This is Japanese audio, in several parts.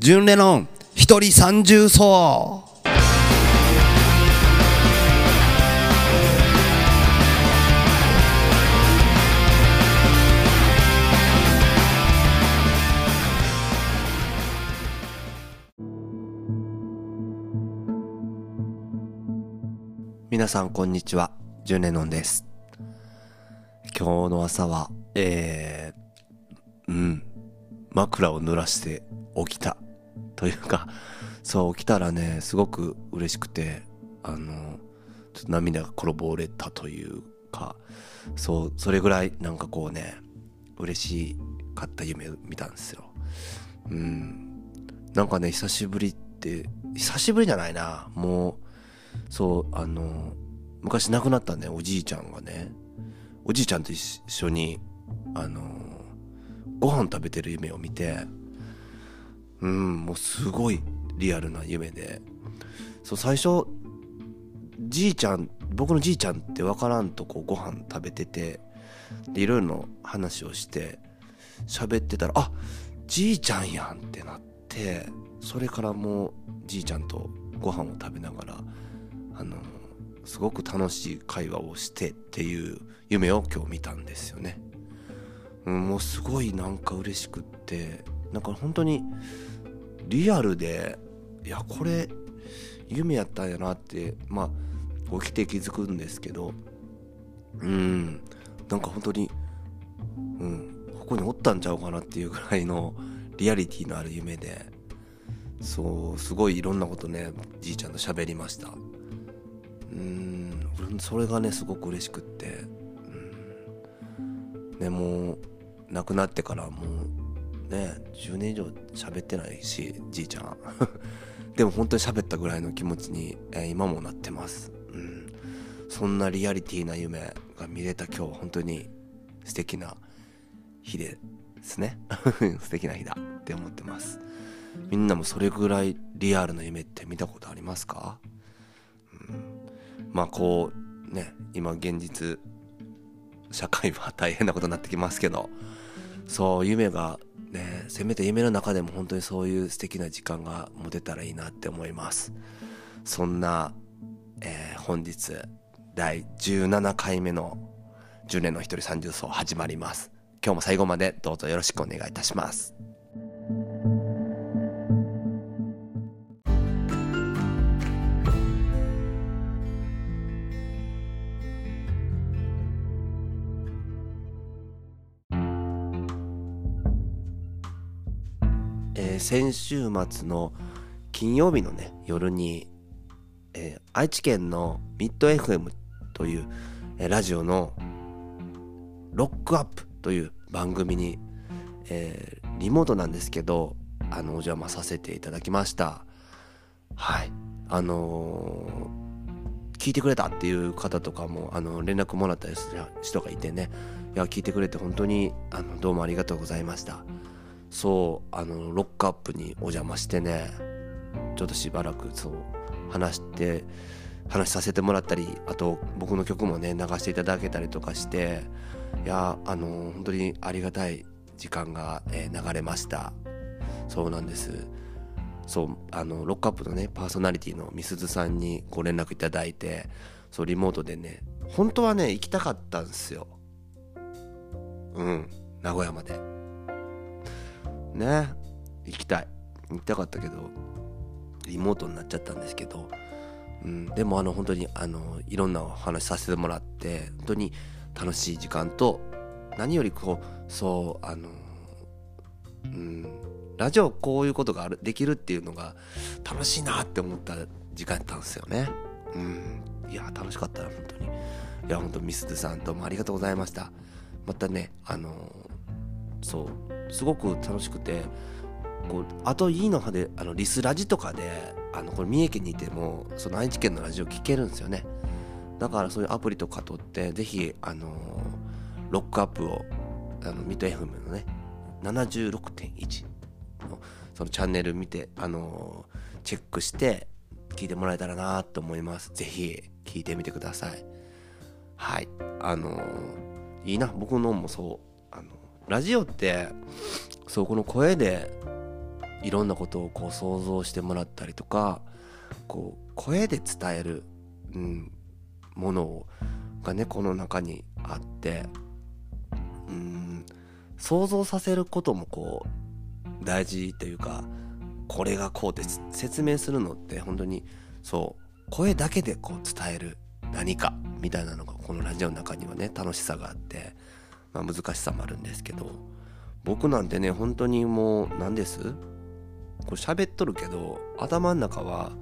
純レノン一人三重奏皆さんこんにちは。純レノンです。今日の朝はえー、うん枕を濡らして起きた。というかそう起きたらねすごく嬉しくてあのちょっと涙が転ぼれたというかそうそれぐらいなんかこうね嬉しかった夢を見たんですよ。うん。なんかね久しぶりって久しぶりじゃないな。もうそうあの昔亡くなったねおじいちゃんがね。おじいちゃんと一緒にあのご飯食べてる夢を見てうんもうすごいリアルな夢でそう最初じいちゃん僕のじいちゃんって分からんとこうご飯食べててでいろいろな話をして喋ってたらあじいちゃんやんってなってそれからもうじいちゃんとご飯を食べながらあのすごく楽しい会話をしてっていう夢を今日見たんですよね。うん、もうすごいなんか嬉しくってなんか本当にリアルでいやこれ夢やったんやなってまあ起きて気づくんですけどうん。なんか本当にうん。ここにおったんちゃうかなっていうぐらいのリアリティのある夢でそうすごいいろんなことねじいちゃんと喋りました。うん。それがねすごく嬉しくってうん。ねもう亡くなってからもうね10年以上喋ってないしじいちゃん でも本当に喋ったぐらいの気持ちに、えー、今もなってます。うん。そんなリアリティな夢が見れた今日本当に素敵な日ですね。素敵な日だって思ってます。みんなもそれぐらいリアルな夢って見たことありますか、うん、まあこうね今現実社会は大変なことになってきますけどそう夢がねせめて夢の中でも本当にそういう素敵な時間が持てたらいいなって思います。そんな、えー、本日第17回目の10年の一人三重奏始まります。今日も最後までどうぞよろしくお願いいたします。先週末の金曜日のね夜に、えー、愛知県のミッド FM という、えー、ラジオのロックアップという番組に、えー、リモートなんですけどあのお邪魔させていただきました。はい。あのー、聞いてくれたっていう方とかもあの連絡もらったりする人がいてね。いや聞いてくれて本当にあのどうもありがとうございました。そうあのロックアップにお邪魔してねちょっとしばらくそう話して話させてもらったりあと僕の曲もね流していただけたりとかしていやあの本当にありがたい時間が、えー、流れました。そうなんです。そうあのロックアップのねパーソナリティのみすずさんにご連絡いただいてそうリモートでね本当はね行きたかったんですよ。うん名古屋まで。ね行きたい。行きたかったけどリモートになっちゃったんですけど、うん、でもあの本当にあのいろんなお話させてもらって本当に楽しい時間と何よりこうそうあのうんラジオこういうことがあるできるっていうのが楽しいなって思った時間やったんですよね。うんいや楽しかったな本当に。いや本当ミスズさんどうもありがとうございました。またねあのそうすごく楽しくてこうあといいのはであのリスラジとかであのこれ三重県にいてもその愛知県のラジオ聞けるんですよね。だからそういうアプリとか取ってぜひあのロックアップをあのミッド FM のね76.1のそのチャンネル見てあのチェックして聞いてもらえたらなと思います。ぜひ聞いてみてください。はい。あのいいな。僕のもそうあのラジオってそうこの声でいろんなことをこう想像してもらったりとかこう声で伝える、うん、ものがねこの中にあってうん想像させることもこう大事というかこれがこうって説明するのって本当にそう声だけでこう伝える何かみたいなのがこのラジオの中にはね楽しさがあって、まあ、難しさもあるんですけど僕なんてね本当にもう何です？これ喋っとるけど頭の中は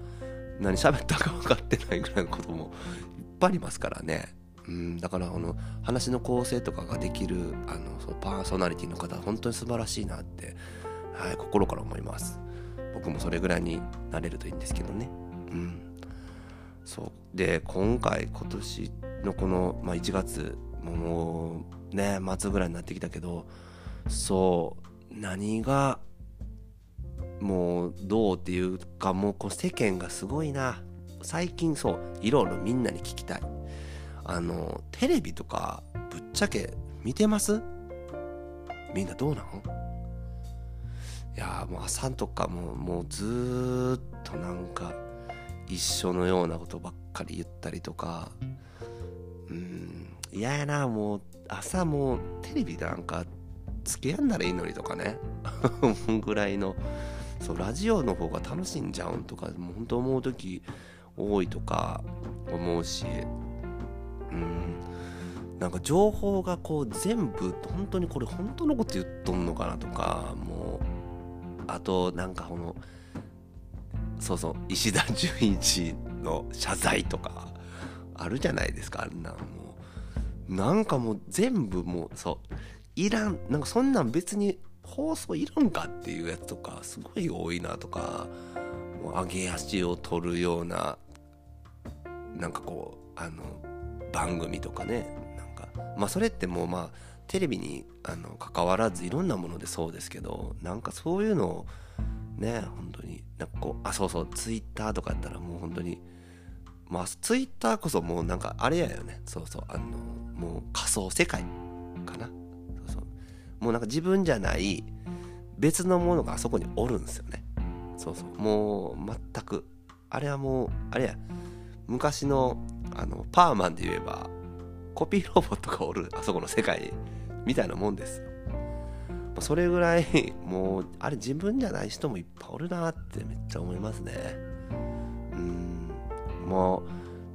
何喋ったか分かってないぐらいのこともいっぱいありますからね。うん、だからあの話の構成とかができるあのそのパーソナリティの方本当に素晴らしいなって、はい、心から思います。僕もそれぐらいになれるといいんですけどね。うん。そう。で今回今年のこの、まあ、1月もうね末ぐらいになってきたけどそう何がもうどうっていうかもうこう世間がすごいな。最近そういろいろみんなに聞きたい。あのテレビとかぶっちゃけ見てます？みんなどうなの？いやもう朝とかももうずっとなんか一緒のようなことばっかり言ったりとか。うん。嫌やなもう朝もうテレビなんか付き合んだらいいのにとかね。ぐらいのそうラジオの方が楽しんじゃうんとかもう本当思う時多いとか思うし。うん。なんか情報がこう全部本当にこれ本当のこと言っとんのかなとかもう。あとなんかこのそうそう石田純一の謝罪とかあるじゃないですかあんなんもう。なんかもう全部もうそういらんなんかそんなん別に放送いるんかっていうやつとかすごい多いなとかもう上げ足を取るようななんかこうあの番組とかねなんかまあそれってもうまあテレビにあの関わらずいろんなものでそうですけどなんかそういうのをね本当になんかこうあそうそうツイッターとかやったらもう本当にまあツイッターこそもうなんかあれやよね。そうそうあのもう仮想世界かな。そうそう。もうなんか自分じゃない別のものがあそこにおるんですよね。そうそう。もう全く。あれはもうあれや。昔のあのパーマンで言えばコピーロボットがおるあそこの世界みたいなもんですよ。それぐらいもうあれ自分じゃない人もいっぱいおるなってめっちゃ思いますね。うん。も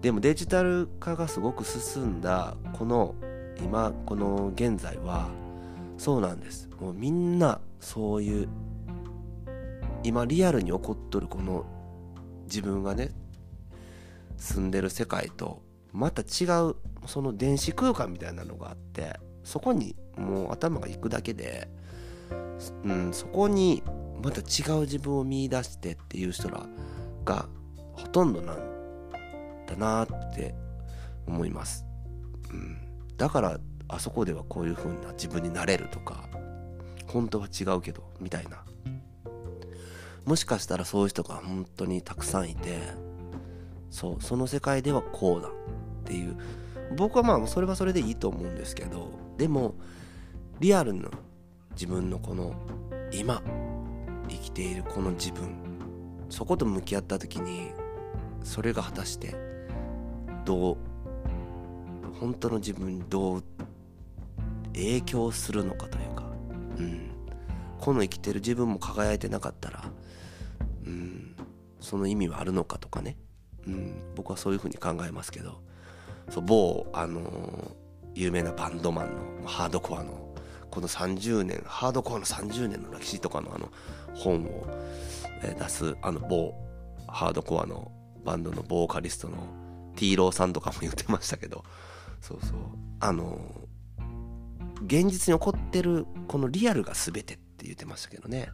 でもデジタル化がすごく進んだこの今この現在はそうなんです。もうみんなそういう今リアルに起こっとるこの自分がね住んでる世界とまた違うその電子空間みたいなのがあってそこにもう頭が行くだけで、うん、そこにまた違う自分を見いだしてっていう人らがほとんどなんだなって思います、うん、だからあそこではこういう風な自分になれるとか本当は違うけどみたいな。もしかしたらそういう人が本当にたくさんいてそうその世界ではこうだっていう。僕はまあそれはそれでいいと思うんですけどでもリアルな自分のこの今生きているこの自分そこと向き合った時にそれが果たしてどう本当の自分にどう影響するのかというか、うん、この生きてる自分も輝いてなかったら、うん、その意味はあるのかとかね、うん、僕はそういうふうに考えますけど。そう某、あのー、有名なバンドマンのハードコアのこの30年ハードコアの30年の歴史とかのあの本を、え出すあの某ハードコアのバンドのボーカリストのティーローさんとかも言ってましたけど。そうそう。あの現実に起こってるこのリアルが全てって言ってましたけどね。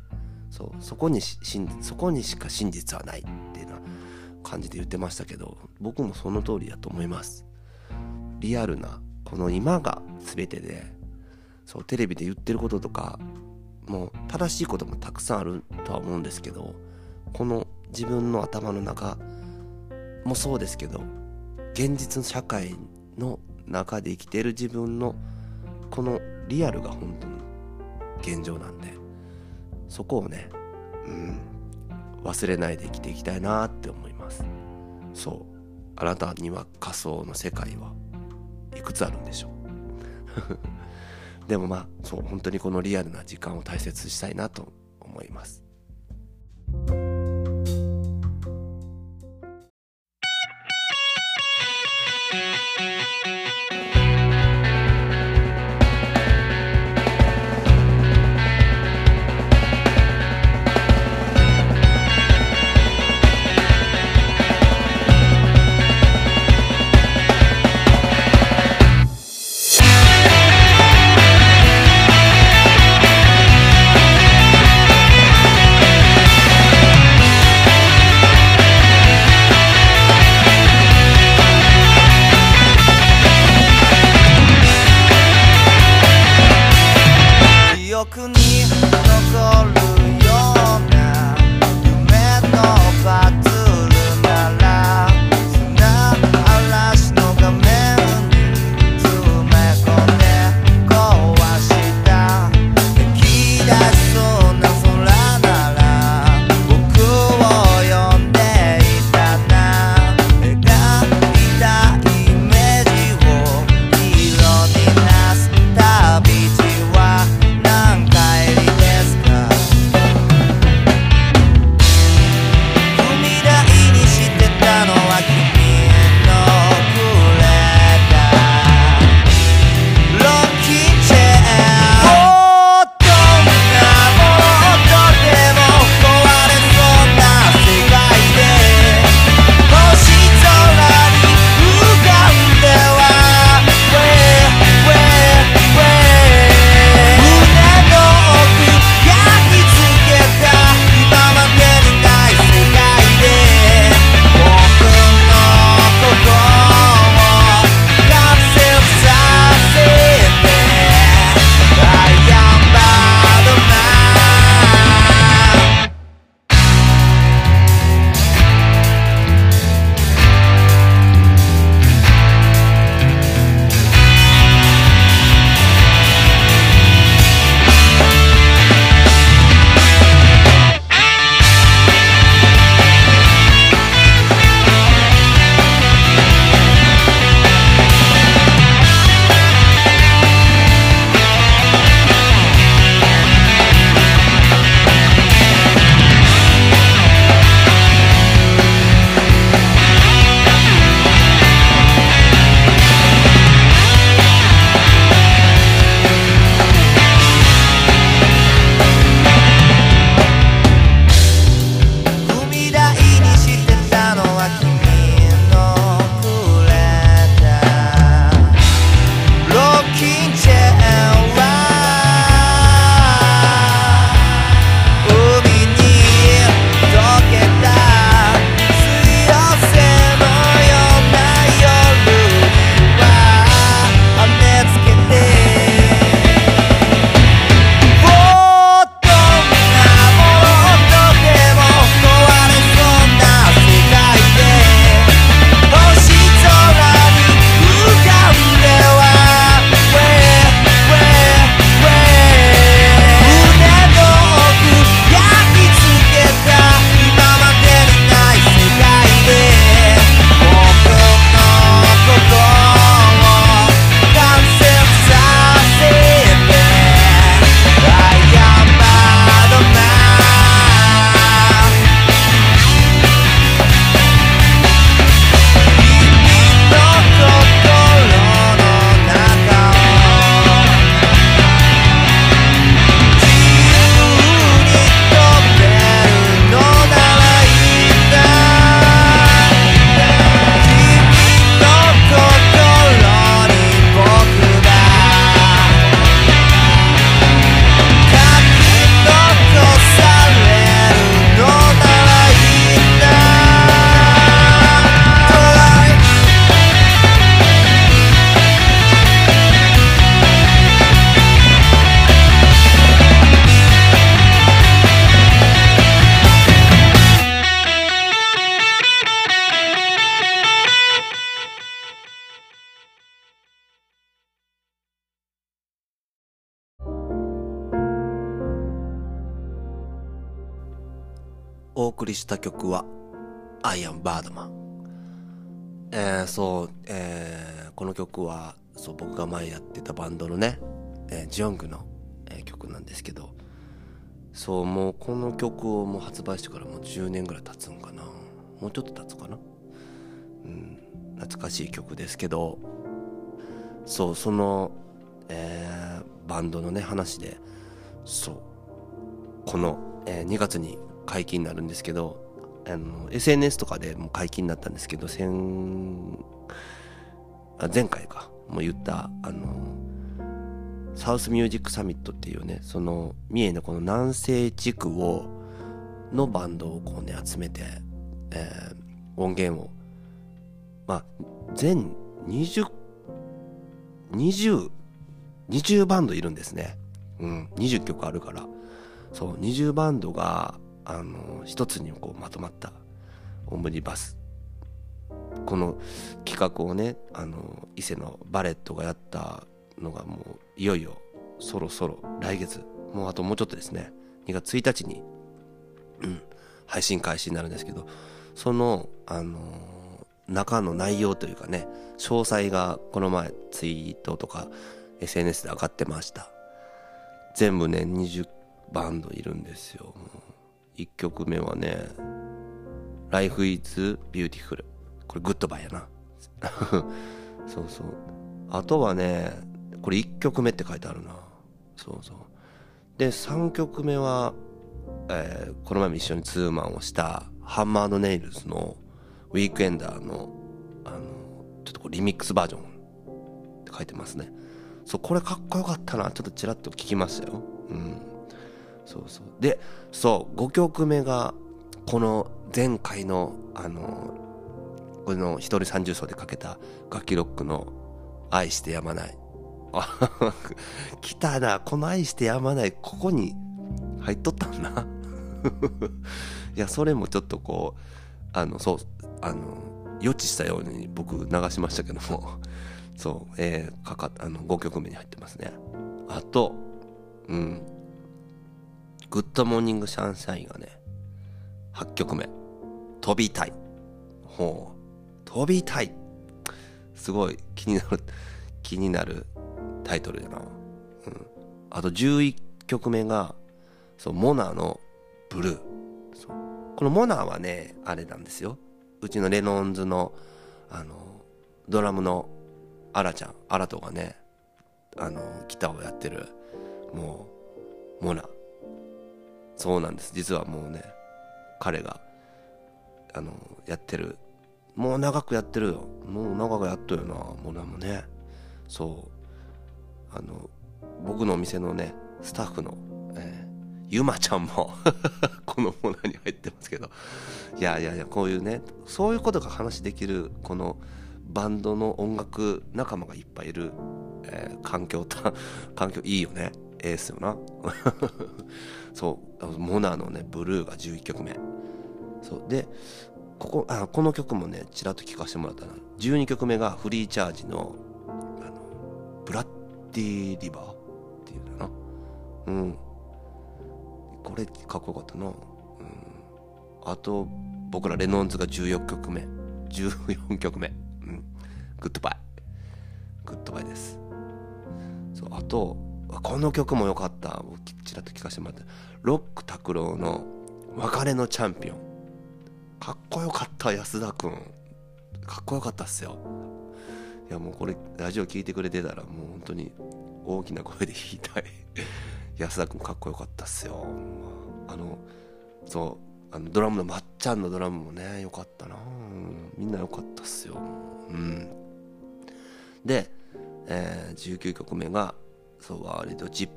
そうそこにしそこにしか真実はないっていうような感じで言ってましたけど僕もその通りだと思います。リアルなこの今が全てでそうテレビで言ってることとかもう正しいこともたくさんあるとは思うんですけどこの自分の頭の中もそうですけど現実社会の中で生きている自分のこのリアルが本当の現状なんでそこをね、うん忘れないで生きていきたいなって思います。そう。あなたには仮想の世界はいくつあるんでしょう？でもまあそう本当にこのリアルな時間を大切にしたいなと思います。送りした曲は、I am Birdman。えー、そう、えー、この曲は、そう、僕が前やってたバンドのね、えージオングの、えー曲なんですけど、そう、もうこの曲をもう発売してからもう10年ぐらい経つんかな。もうちょっと経つかな。うん、懐かしい曲ですけど、そう、その、えーバンドのね、話で、そう、この、えー2月に解禁になるんですけどあの SNS とかでも解禁になったんですけど先あ前回かもう言ったあのサウスミュージックサミットっていうねその三重のこの南西地区をのバンドをこうね集めて、えー音源をまあ全20 20 20バンドいるんですね。うん20曲あるから。そう20バンドがあの一つにこうまとまったオムニバスこの企画をねあの伊勢のバレットがやったのがもういよいよそろそろ来月もうあともうちょっとですね2月1日に、うん、配信開始になるんですけどそのあの中の内容というかね詳細がこの前ツイートとか SNS で上がってました全部ね20バンドいるんですよ。もう1曲目はね、Life is Beautiful。これグッドバイやな。そうそう。あとはね、これ1曲目って書いてあるな。そうそう。で、3曲目は、えーこの前も一緒にツーマンをしたハンマードネイルズのウィークエンダーの、あの、ちょっとこうリミックスバージョンって書いてますね。そう、これかっこよかったな。ちょっとちらっと聞きましたよ。うん。そうそう。でそう5曲目がこの前回のあのこの一人三重奏でかけた楽器ロックの「愛してやまない」あ 来たな。この「愛してやまない」ここに入っとったんな。いやそれもちょっとこうあのそうあの予知したように僕流しましたけども。そうえー、かかあの5曲目に入ってますね。あとうん。グッドモーニングサンシャインがね、8曲目。飛びたい。ほう。飛びたい。すごい気になる、気になるタイトルだな。うん。あと11曲目が、そう、モナのブルー。このモナはね、あれなんですよ。うちのレノンズの、あの、ドラムのアラちゃん、アラトがね、あの、ギターをやってる、もう、モナ。そうなんです。実はもうね彼があのやってるもう長くやってるよ。もう長くやっとるよな。もうなんもねそう。あの僕のお店のねスタッフの、えーゆまちゃんも このモナに入ってますけど。いやいやいやこういうねそういうことが話できるこのバンドの音楽仲間がいっぱいいる、えー環境た環境いいよね。ええっすよな。そう。モナのねブルーが11曲目。そう。でここあこの曲もねちらっと聴かせてもらったな。12曲目がフリーチャージのあのブラッディリバーっていうのかな。うん。これかっこよかったな。うん。あと僕らレノンズが14曲目。14曲目。うん。グッドバイ。グッドバイです。そう。あとこの曲も良かった。僕ちらっと聞かせてもらって。ロック拓郎の「別れのチャンピオン」かっこよかった安田君。かっこよかったっすよ。いやもうこれラジオ聞いてくれてたらもう本当に大きな声で言いたい。安田君かっこよかったっすよ。あのそうあのドラムのまっちゃんのドラムもねよかったな。みんなよかったっすよ。うん。で、えー19曲目がそうワイルドチップ。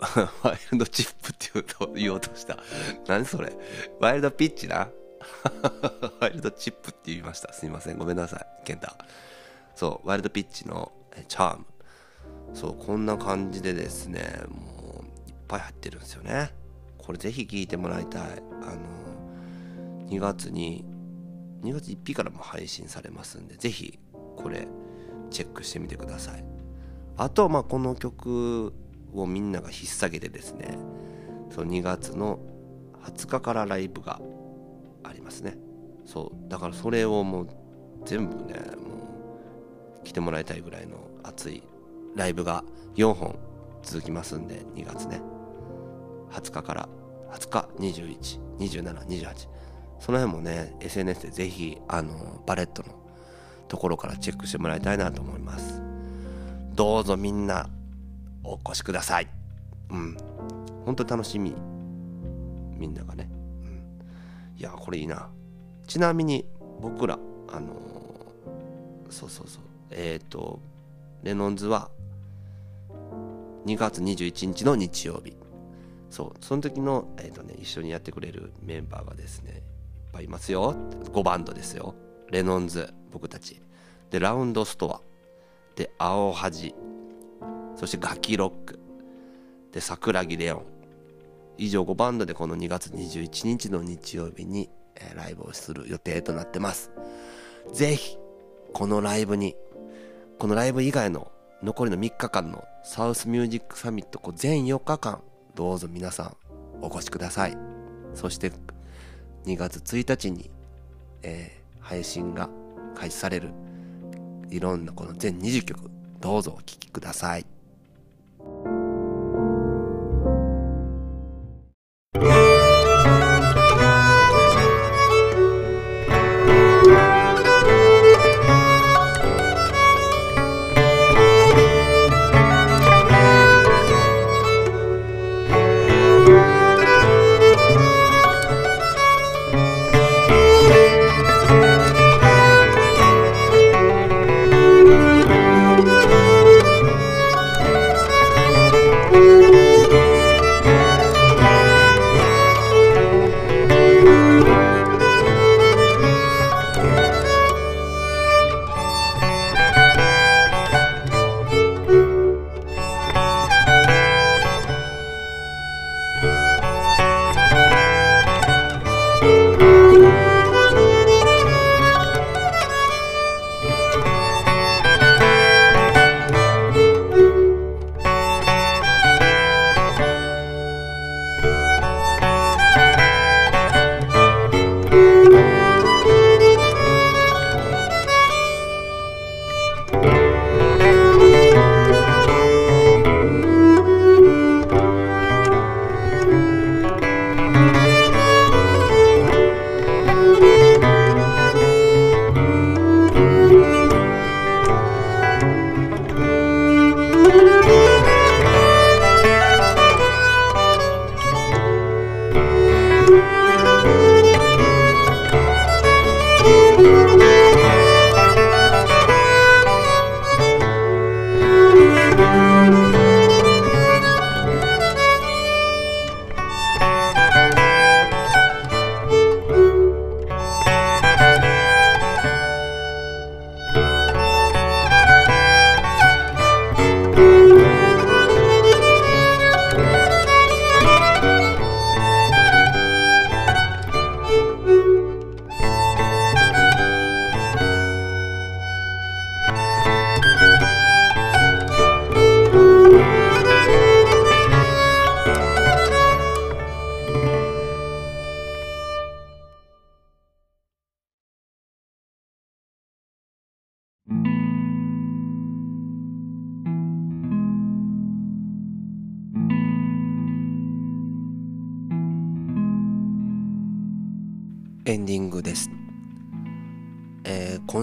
ワイルドチップって言うと言おうとした。何それ？ワイルドピッチな？ワイルドチップって言いました。すいません。ごめんなさい。健太。そうワイルドピッチのチャーム。そうこんな感じでですねもういっぱい入ってるんですよね。これぜひ聴いてもらいたい。あの2月に2月1日からも配信されますんでぜひこれチェックしてみてください。あとまあこの曲をみんなが引っ提げてですねそう2月の20日からライブがありますね。そうだからそれをもう全部ねもう来てもらいたいぐらいの熱いライブが4本続きますんで2月ね。20日から20日212728その辺もね SNS でぜひあのバレットのところからチェックしてもらいたいなと思います。どうぞみんなお越しください。うん。本当楽しみ。みんながね、うん、いやこれいいな。ちなみに僕らあのーそうそうそう。えっ、とレノンズは2月21日の日曜日。そう。その時の、えーとね、一緒にやってくれるメンバーがですねいっぱいいますよ。5バンドですよ。レノンズ僕たち。でラウンドストア。で青恥そしてガキロックで桜木レオン。以上5バンドでこの2月21日の日曜日に、えライブをする予定となってます。ぜひこのライブにこのライブ以外の残りの3日間のサウスミュージックサミットこう全4日間どうぞ皆さんお越しください。そして2月1日に、えー配信が開始されるいろんなこの全20曲どうぞお聴きください。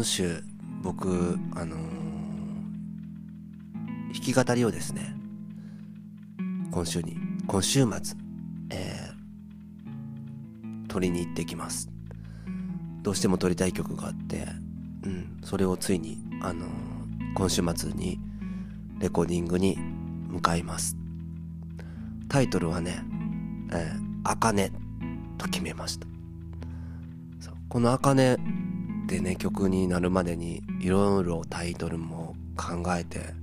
週僕あのー弾き語りをですね今週に今週末、えー撮りに行ってきます。どうしても撮りたい曲があって、うん、それをついにあのー今週末にレコーディングに向かいます。タイトルはね、えー、あかねと決めました。この「あかね」曲になるまでにいろいろタイトルも考えて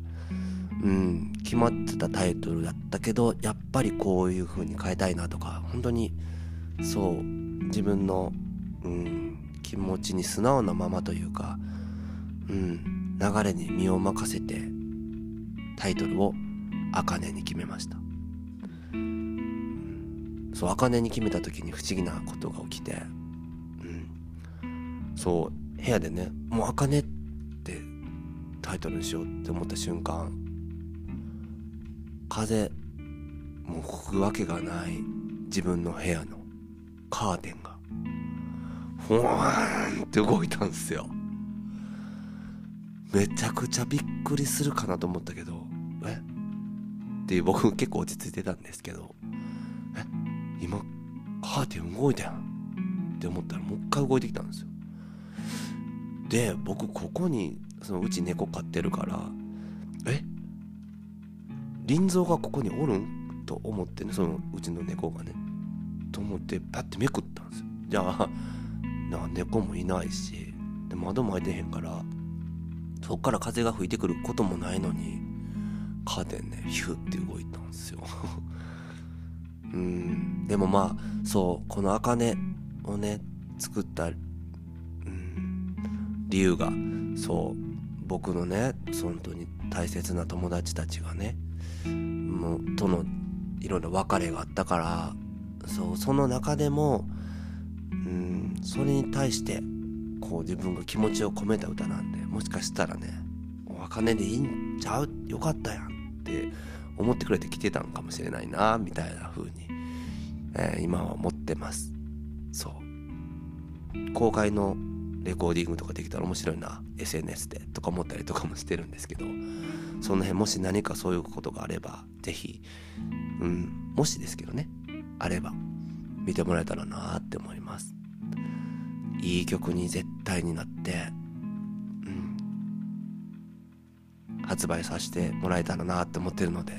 うん決まってたタイトルだったけどやっぱりこういう風に変えたいなとか本当にそう自分の、うん、気持ちに素直なままというか、うん、流れに身を任せてタイトルを「あかね」に決めました。うんそう茜に決めた時に不思議なことが起きてうんそう部屋でね「もう茜」ってタイトルにしようって思った瞬間風もう吹くわけがない自分の部屋のカーテンがふわーんって動いたんですよ。めちゃくちゃびっくりするかなと思ったけどえ？っていう僕結構落ち着いてたんですけどえ？今カーテン動いたやんって思ったらもう一回動いてきたんですよ。で僕ここにそのうち猫飼ってるからえ？林蔵がここにおるん？と思ってねそのうちの猫がね。と思ってパッてめくったんですよ。じゃあな猫もいないしで窓も開いてへんからそっから風が吹いてくることもないのにカーテンねヒュッて動いたんですよ。うん。でもまあそうこの茜をね作った、理由が。そう。僕のね本当に大切な友達たちがねもうとのいろいろ別れがあったからそうその中でも、うん、それに対してこう自分が気持ちを込めた歌なんでもしかしたらね「お茜でいいんちゃう？よかったやん」って思ってくれて来てたんかもしれないなみたいな風に、えー今は思ってます。そう。公開のレコーディングとかできたら面白いな SNS でとか思ったりとかもしてるんですけどその辺もし何かそういうことがあれば是非うんもしですけどねあれば見てもらえたらなって思います。いい曲に絶対になってうん発売させてもらえたらなって思ってるので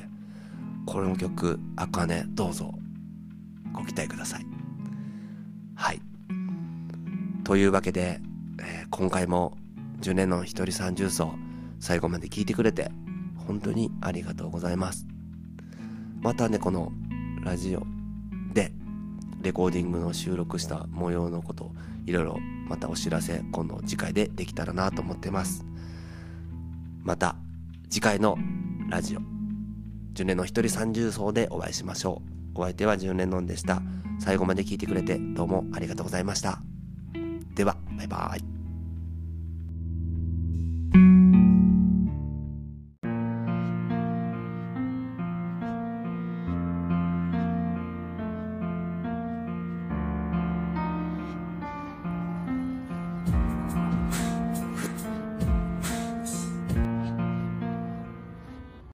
この曲「あかね」どうぞご期待ください。はい。というわけで、えー今回も10年の一人三重奏最後まで聞いてくれて本当にありがとうございます。またねこのラジオでレコーディングの収録した模様のこといろいろまたお知らせ今度次回でできたらなと思ってます。また次回のラジオ10年の一人三重奏でお会いしましょう。お相手は10年のんでした。最後まで聞いてくれてどうもありがとうございました。では。バイバイ